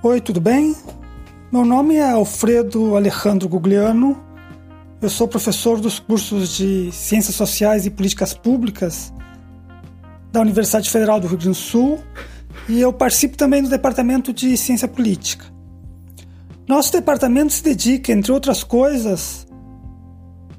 Oi, tudo bem? Meu nome é Alfredo Alejandro Gugliano. Eu sou professor dos cursos de Ciências Sociais e Políticas Públicas da Universidade Federal do Rio Grande do Sul e eu participo também do Departamento de Ciência Política. Nosso departamento se dedica, entre outras coisas,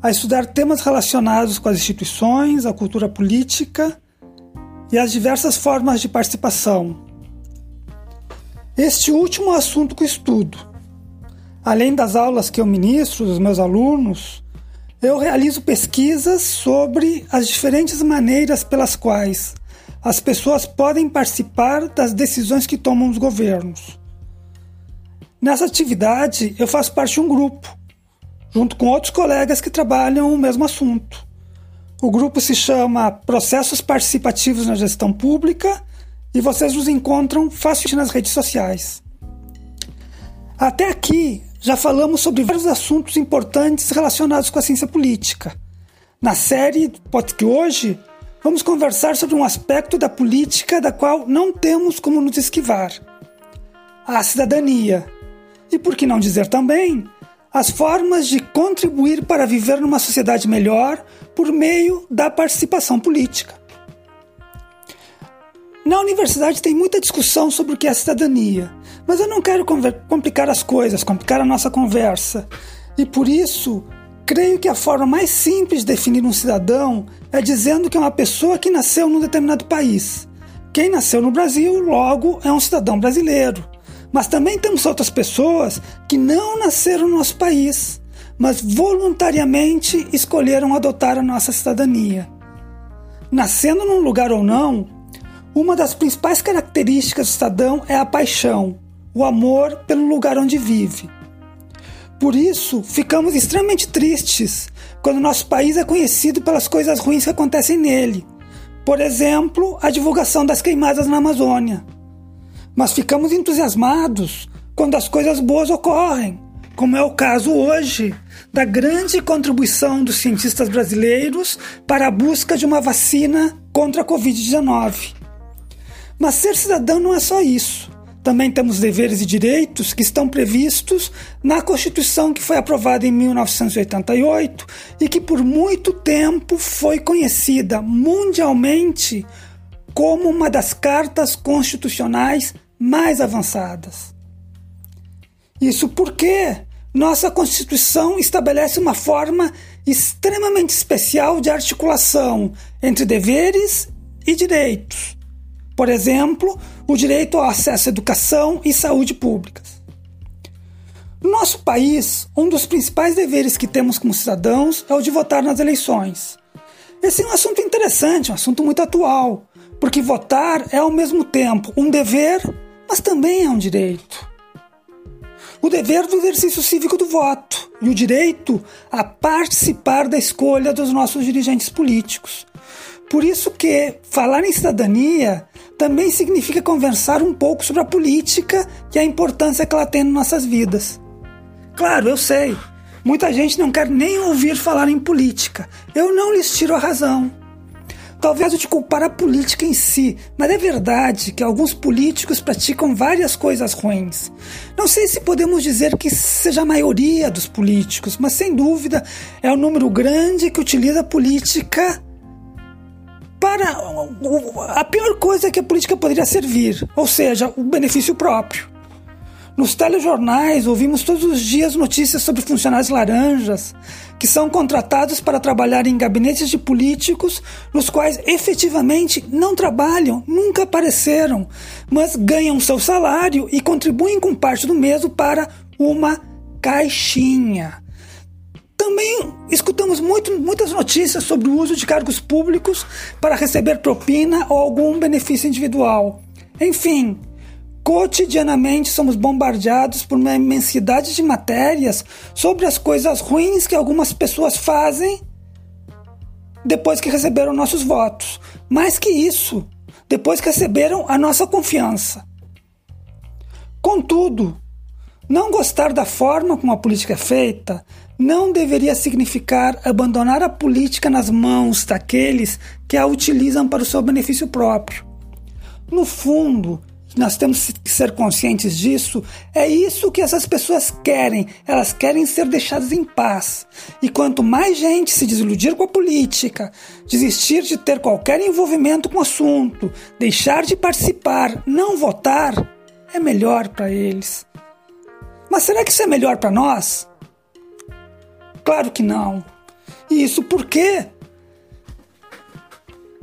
a estudar temas relacionados com as instituições, a cultura política e as diversas formas de participação. Este último assunto que estudo. Além das aulas que eu ministro dos meus alunos, eu realizo pesquisas sobre as diferentes maneiras pelas quais as pessoas podem participar das decisões que tomam os governos. Nessa atividade, eu faço parte de um grupo, junto com outros colegas que trabalham o mesmo assunto. O grupo se chama Processos Participativos na Gestão Pública e vocês nos encontram facilmente nas redes sociais. Até aqui, já falamos sobre vários assuntos importantes relacionados com a ciência política. Na série de hoje, vamos conversar sobre um aspecto da política da qual não temos como nos esquivar: a cidadania. E por que não dizer também as formas de contribuir para viver numa sociedade melhor por meio da participação política. Na universidade tem muita discussão sobre o que é cidadania, mas eu não quero complicar as coisas, complicar a nossa conversa. E por isso, creio que a forma mais simples de definir um cidadão é dizendo que é uma pessoa que nasceu num determinado país. Quem nasceu no Brasil, logo, é um cidadão brasileiro. Mas também temos outras pessoas que não nasceram no nosso país, mas voluntariamente escolheram adotar a nossa cidadania. Nascendo num lugar ou não, uma das principais características do cidadão é a paixão, o amor pelo lugar onde vive. Por isso, ficamos extremamente tristes quando nosso país é conhecido pelas coisas ruins que acontecem nele. Por exemplo, a divulgação das queimadas na Amazônia. Mas ficamos entusiasmados quando as coisas boas ocorrem, como é o caso hoje da grande contribuição dos cientistas brasileiros para a busca de uma vacina contra a Covid-19. Mas ser cidadão não é só isso. Também temos deveres e direitos que estão previstos na Constituição que foi aprovada em 1988 e que por muito tempo foi conhecida mundialmente como uma das cartas constitucionais mais avançadas. Isso porque nossa Constituição estabelece uma forma extremamente especial de articulação entre deveres e direitos por exemplo, o direito ao acesso à educação e saúde públicas. No nosso país, um dos principais deveres que temos como cidadãos é o de votar nas eleições. Esse é um assunto interessante, um assunto muito atual, porque votar é ao mesmo tempo um dever, mas também é um direito. O dever do exercício cívico do voto e o direito a participar da escolha dos nossos dirigentes políticos. Por isso que falar em cidadania também significa conversar um pouco sobre a política e a importância que ela tem nas nossas vidas. Claro, eu sei, muita gente não quer nem ouvir falar em política. Eu não lhes tiro a razão. Talvez eu te culpar a política em si, mas é verdade que alguns políticos praticam várias coisas ruins. Não sei se podemos dizer que seja a maioria dos políticos, mas sem dúvida é um número grande que utiliza a política para a pior coisa que a política poderia servir, ou seja, o benefício próprio. Nos telejornais ouvimos todos os dias notícias sobre funcionários laranjas que são contratados para trabalhar em gabinetes de políticos nos quais efetivamente não trabalham, nunca apareceram, mas ganham seu salário e contribuem com parte do mesmo para uma caixinha. Também escutamos muito, muitas notícias sobre o uso de cargos públicos para receber propina ou algum benefício individual. Enfim, cotidianamente somos bombardeados por uma imensidade de matérias sobre as coisas ruins que algumas pessoas fazem depois que receberam nossos votos. Mais que isso, depois que receberam a nossa confiança. Contudo, não gostar da forma como a política é feita não deveria significar abandonar a política nas mãos daqueles que a utilizam para o seu benefício próprio. No fundo, nós temos que ser conscientes disso. É isso que essas pessoas querem. Elas querem ser deixadas em paz. E quanto mais gente se desiludir com a política, desistir de ter qualquer envolvimento com o assunto, deixar de participar, não votar, é melhor para eles. Mas será que isso é melhor para nós? Claro que não. E isso porque,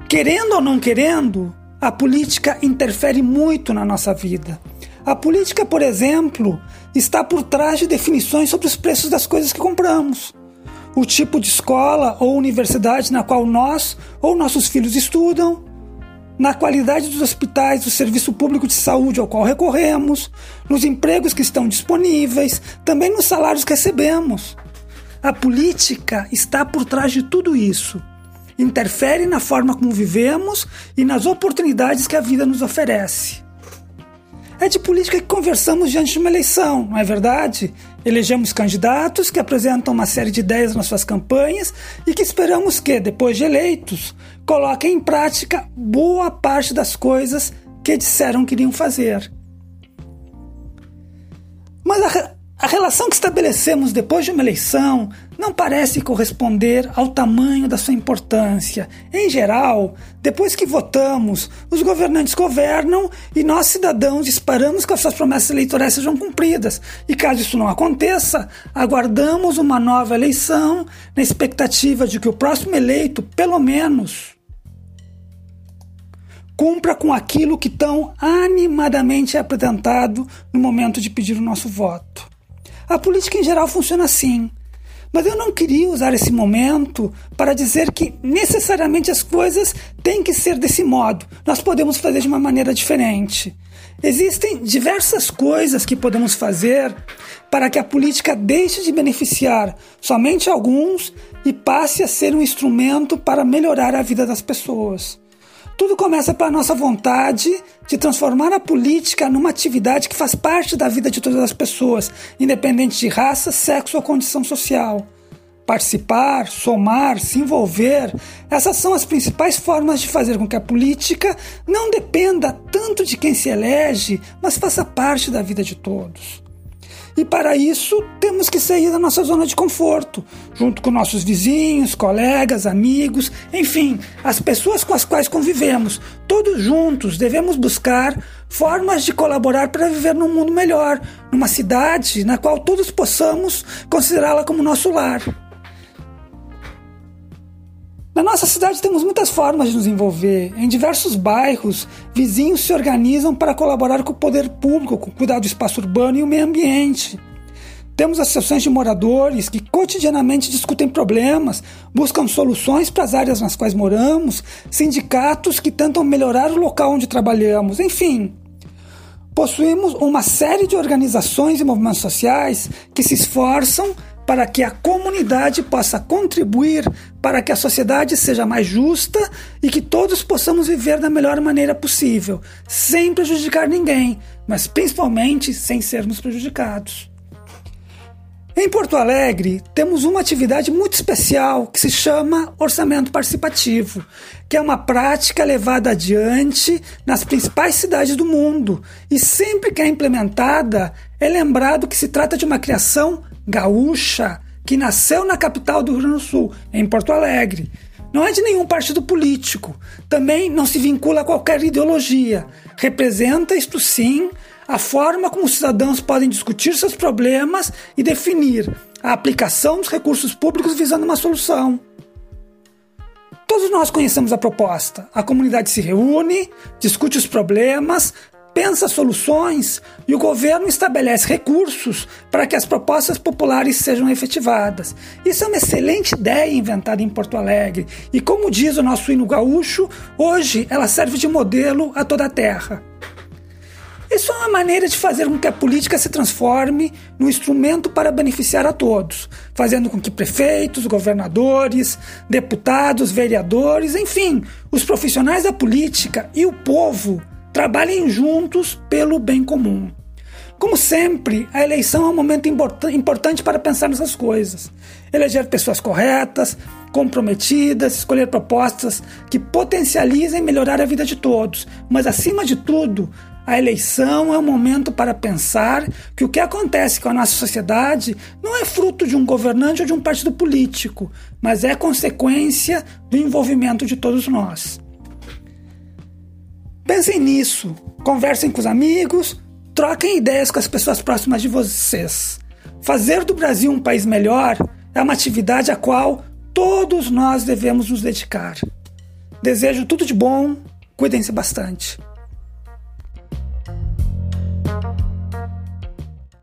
querendo ou não querendo, a política interfere muito na nossa vida. A política, por exemplo, está por trás de definições sobre os preços das coisas que compramos. O tipo de escola ou universidade na qual nós ou nossos filhos estudam, na qualidade dos hospitais, do serviço público de saúde ao qual recorremos, nos empregos que estão disponíveis, também nos salários que recebemos. A política está por trás de tudo isso interfere na forma como vivemos e nas oportunidades que a vida nos oferece. É de política que conversamos diante de uma eleição, não é verdade? Elegemos candidatos que apresentam uma série de ideias nas suas campanhas e que esperamos que, depois de eleitos, coloquem em prática boa parte das coisas que disseram que iriam fazer. Mas a, a relação que estabelecemos depois de uma eleição não parece corresponder ao tamanho da sua importância. Em geral, depois que votamos, os governantes governam e nós, cidadãos, esperamos que as suas promessas eleitorais sejam cumpridas. E caso isso não aconteça, aguardamos uma nova eleição na expectativa de que o próximo eleito, pelo menos, cumpra com aquilo que tão animadamente é apresentado no momento de pedir o nosso voto. A política em geral funciona assim. Mas eu não queria usar esse momento para dizer que necessariamente as coisas têm que ser desse modo. Nós podemos fazer de uma maneira diferente. Existem diversas coisas que podemos fazer para que a política deixe de beneficiar somente alguns e passe a ser um instrumento para melhorar a vida das pessoas. Tudo começa pela nossa vontade de transformar a política numa atividade que faz parte da vida de todas as pessoas, independente de raça, sexo ou condição social. Participar, somar, se envolver, essas são as principais formas de fazer com que a política não dependa tanto de quem se elege, mas faça parte da vida de todos. E para isso temos que sair da nossa zona de conforto, junto com nossos vizinhos, colegas, amigos, enfim, as pessoas com as quais convivemos. Todos juntos devemos buscar formas de colaborar para viver num mundo melhor, numa cidade na qual todos possamos considerá-la como nosso lar. Na nossa cidade temos muitas formas de nos envolver. Em diversos bairros, vizinhos se organizam para colaborar com o poder público, com o cuidado do espaço urbano e o meio ambiente. Temos associações de moradores que cotidianamente discutem problemas, buscam soluções para as áreas nas quais moramos, sindicatos que tentam melhorar o local onde trabalhamos, enfim. Possuímos uma série de organizações e movimentos sociais que se esforçam para que a comunidade possa contribuir para que a sociedade seja mais justa e que todos possamos viver da melhor maneira possível, sem prejudicar ninguém, mas principalmente sem sermos prejudicados. Em Porto Alegre, temos uma atividade muito especial que se chama orçamento participativo, que é uma prática levada adiante nas principais cidades do mundo e sempre que é implementada, é lembrado que se trata de uma criação gaúcha que nasceu na capital do Rio Grande do Sul, em Porto Alegre. Não é de nenhum partido político, também não se vincula a qualquer ideologia. Representa, isto sim, a forma como os cidadãos podem discutir seus problemas e definir a aplicação dos recursos públicos visando uma solução. Todos nós conhecemos a proposta. A comunidade se reúne, discute os problemas, pensa soluções e o governo estabelece recursos para que as propostas populares sejam efetivadas. Isso é uma excelente ideia inventada em Porto Alegre e, como diz o nosso hino gaúcho, hoje ela serve de modelo a toda a terra. Isso é uma maneira de fazer com que a política se transforme num instrumento para beneficiar a todos, fazendo com que prefeitos, governadores, deputados, vereadores, enfim, os profissionais da política e o povo trabalhem juntos pelo bem comum. Como sempre, a eleição é um momento importante para pensar nessas coisas. Eleger pessoas corretas, comprometidas, escolher propostas que potencializem melhorar a vida de todos, mas acima de tudo, A eleição é um momento para pensar que o que acontece com a nossa sociedade não é fruto de um governante ou de um partido político, mas é consequência do envolvimento de todos nós. Pensem nisso, conversem com os amigos, troquem ideias com as pessoas próximas de vocês. Fazer do Brasil um país melhor é uma atividade a qual todos nós devemos nos dedicar. Desejo tudo de bom, cuidem-se bastante.